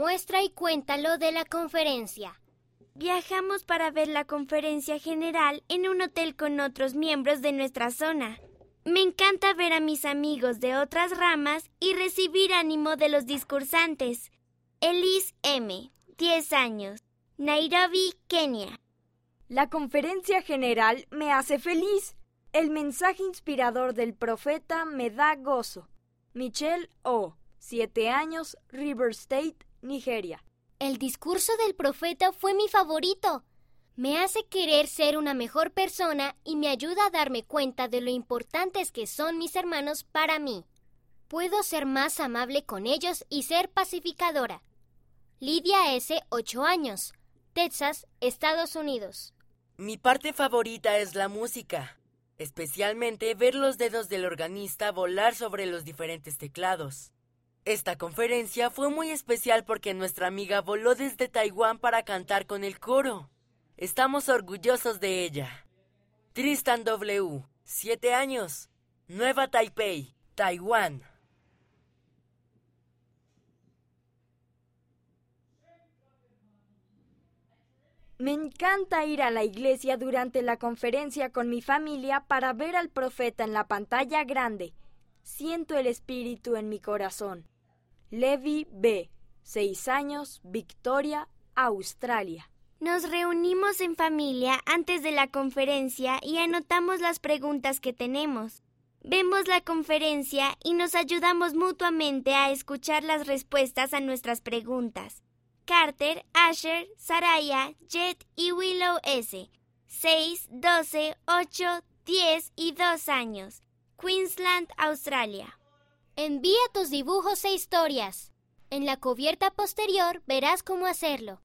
Muestra y cuéntalo de la conferencia. Viajamos para ver la conferencia general en un hotel con otros miembros de nuestra zona. Me encanta ver a mis amigos de otras ramas y recibir ánimo de los discursantes. Elise M., 10 años, Nairobi, Kenia. La conferencia general me hace feliz. El mensaje inspirador del profeta me da gozo. Michelle O., 7 años, River State, Nigeria. El discurso del profeta fue mi favorito. Me hace querer ser una mejor persona y me ayuda a darme cuenta de lo importantes que son mis hermanos para mí. Puedo ser más amable con ellos y ser pacificadora. Lidia S., 8 años, Texas, Estados Unidos. Mi parte favorita es la música, especialmente ver los dedos del organista volar sobre los diferentes teclados. Esta conferencia fue muy especial porque nuestra amiga voló desde Taiwán para cantar con el coro. Estamos orgullosos de ella. Tristan W., 7 años, Nueva Taipei, Taiwán. Me encanta ir a la iglesia durante la conferencia con mi familia para ver al profeta en la pantalla grande. Siento el espíritu en mi corazón. Levi B., 6 años, Victoria, Australia. Nos reunimos en familia antes de la conferencia y anotamos las preguntas que tenemos. Vemos la conferencia y nos ayudamos mutuamente a escuchar las respuestas a nuestras preguntas. Carter, Asher, Saraya, Jet y Willow S. 6, 12, 8, 10 y 2 años. Queensland, Australia. Envía tus dibujos e historias. En la cubierta posterior verás cómo hacerlo.